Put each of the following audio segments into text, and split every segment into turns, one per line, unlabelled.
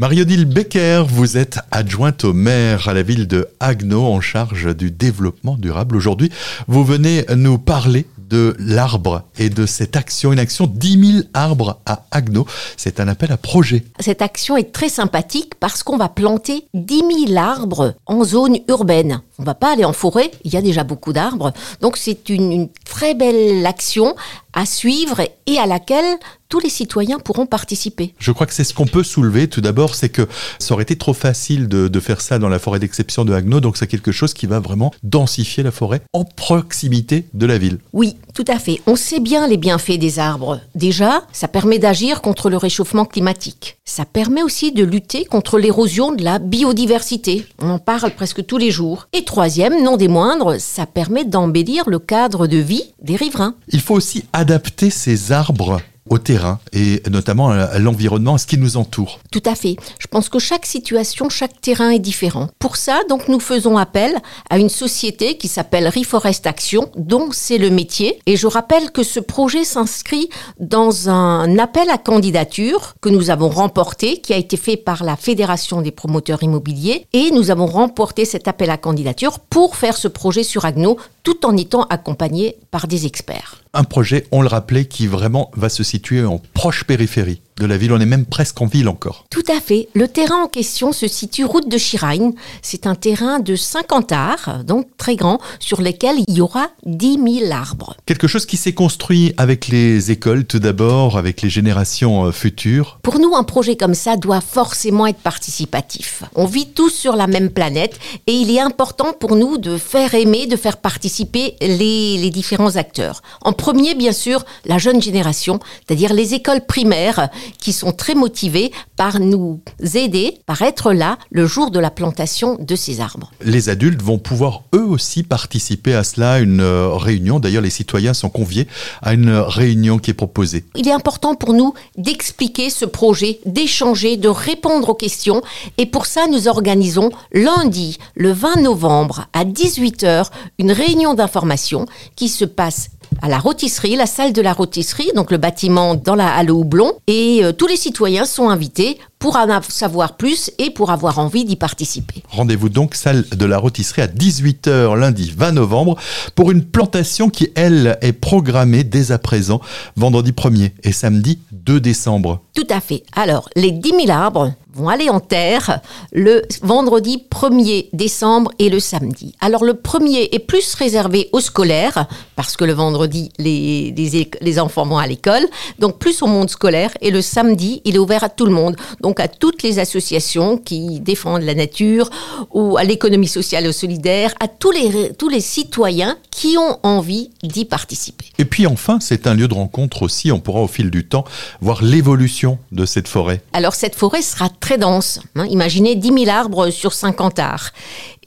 Marie-Odile Becker, vous êtes adjointe au maire à la ville de Haguenau en charge du développement durable. Aujourd'hui, vous venez nous parler de l'arbre et de cette action, une action 10 000 arbres à Haguenau. C'est un appel à projet.
Cette action est très sympathique parce qu'on va planter 10 000 arbres en zone urbaine. On va pas aller en forêt, il y a déjà beaucoup d'arbres. Donc c'est une très belle action à suivre et à laquelle tous les citoyens pourront participer.
Je crois que c'est ce qu'on peut soulever. Tout d'abord, c'est que ça aurait été trop facile de, de faire ça dans la forêt d'exception de Haguenau, donc c'est quelque chose qui va vraiment densifier la forêt en proximité de la ville.
Oui, tout à fait. On sait bien les bienfaits des arbres. Déjà, ça permet d'agir contre le réchauffement climatique. Ça permet aussi de lutter contre l'érosion de la biodiversité. On en parle presque tous les jours. Et troisième, non des moindres, ça permet d'embellir le cadre de vie des riverains.
Il faut aussi adapter ces arbres au terrain et notamment à l'environnement, à ce qui nous entoure.
Tout à fait. Je pense que chaque situation, chaque terrain est différent. Pour ça, donc, nous faisons appel à une société qui s'appelle Reforest Action, dont c'est le métier. Et je rappelle que ce projet s'inscrit dans un appel à candidature que nous avons remporté, qui a été fait par la Fédération des promoteurs immobiliers. Et nous avons remporté cet appel à candidature pour faire ce projet sur Agno, tout en étant accompagné par des experts.
Un projet, on le rappelait, qui vraiment va se situer en proche périphérie de la ville. On est même presque en ville encore.
Tout à fait. Le terrain en question se situe route de Chiragne. C'est un terrain de 50 arts, donc très grand, sur lequel il y aura 10 000 arbres.
Quelque chose qui s'est construit avec les écoles tout d'abord, avec les générations euh, futures.
Pour nous, un projet comme ça doit forcément être participatif. On vit tous sur la même planète et il est important pour nous de faire aimer, de faire participer les, les différents acteurs. En premier, bien sûr, la jeune génération, c'est-à-dire les écoles primaires qui sont très motivés par nous aider, par être là le jour de la plantation de ces arbres.
Les adultes vont pouvoir eux aussi participer à cela, une euh, réunion. D'ailleurs, les citoyens sont conviés à une réunion qui est proposée.
Il est important pour nous d'expliquer ce projet, d'échanger, de répondre aux questions. Et pour ça, nous organisons lundi, le 20 novembre, à 18h, une réunion d'information qui se passe à la rôtisserie, la salle de la rôtisserie, donc le bâtiment dans la halle au houblon. Et euh, tous les citoyens sont invités pour en savoir plus et pour avoir envie d'y participer.
Rendez-vous donc salle de la rôtisserie à 18h lundi 20 novembre pour une plantation qui, elle, est programmée dès à présent vendredi 1er et samedi 2 décembre.
Tout à fait. Alors, les 10 000 arbres vont aller en terre le vendredi 1er décembre et le samedi. Alors le premier est plus réservé aux scolaires, parce que le vendredi, les, les, les enfants vont à l'école, donc plus au monde scolaire, et le samedi, il est ouvert à tout le monde, donc à toutes les associations qui défendent la nature, ou à l'économie sociale et solidaire, à tous les, tous les citoyens qui ont envie d'y participer.
Et puis enfin, c'est un lieu de rencontre aussi, on pourra au fil du temps voir l'évolution de cette forêt.
Alors cette forêt sera très dense. Hein. Imaginez 10 000 arbres sur 50 arts.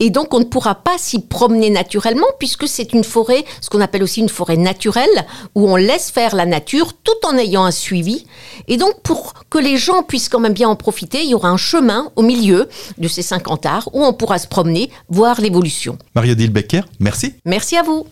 Et donc, on ne pourra pas s'y promener naturellement puisque c'est une forêt, ce qu'on appelle aussi une forêt naturelle, où on laisse faire la nature tout en ayant un suivi. Et donc, pour que les gens puissent quand même bien en profiter, il y aura un chemin au milieu de ces 50 arts où on pourra se promener, voir l'évolution.
Maria Dilbecker, merci.
Merci à vous.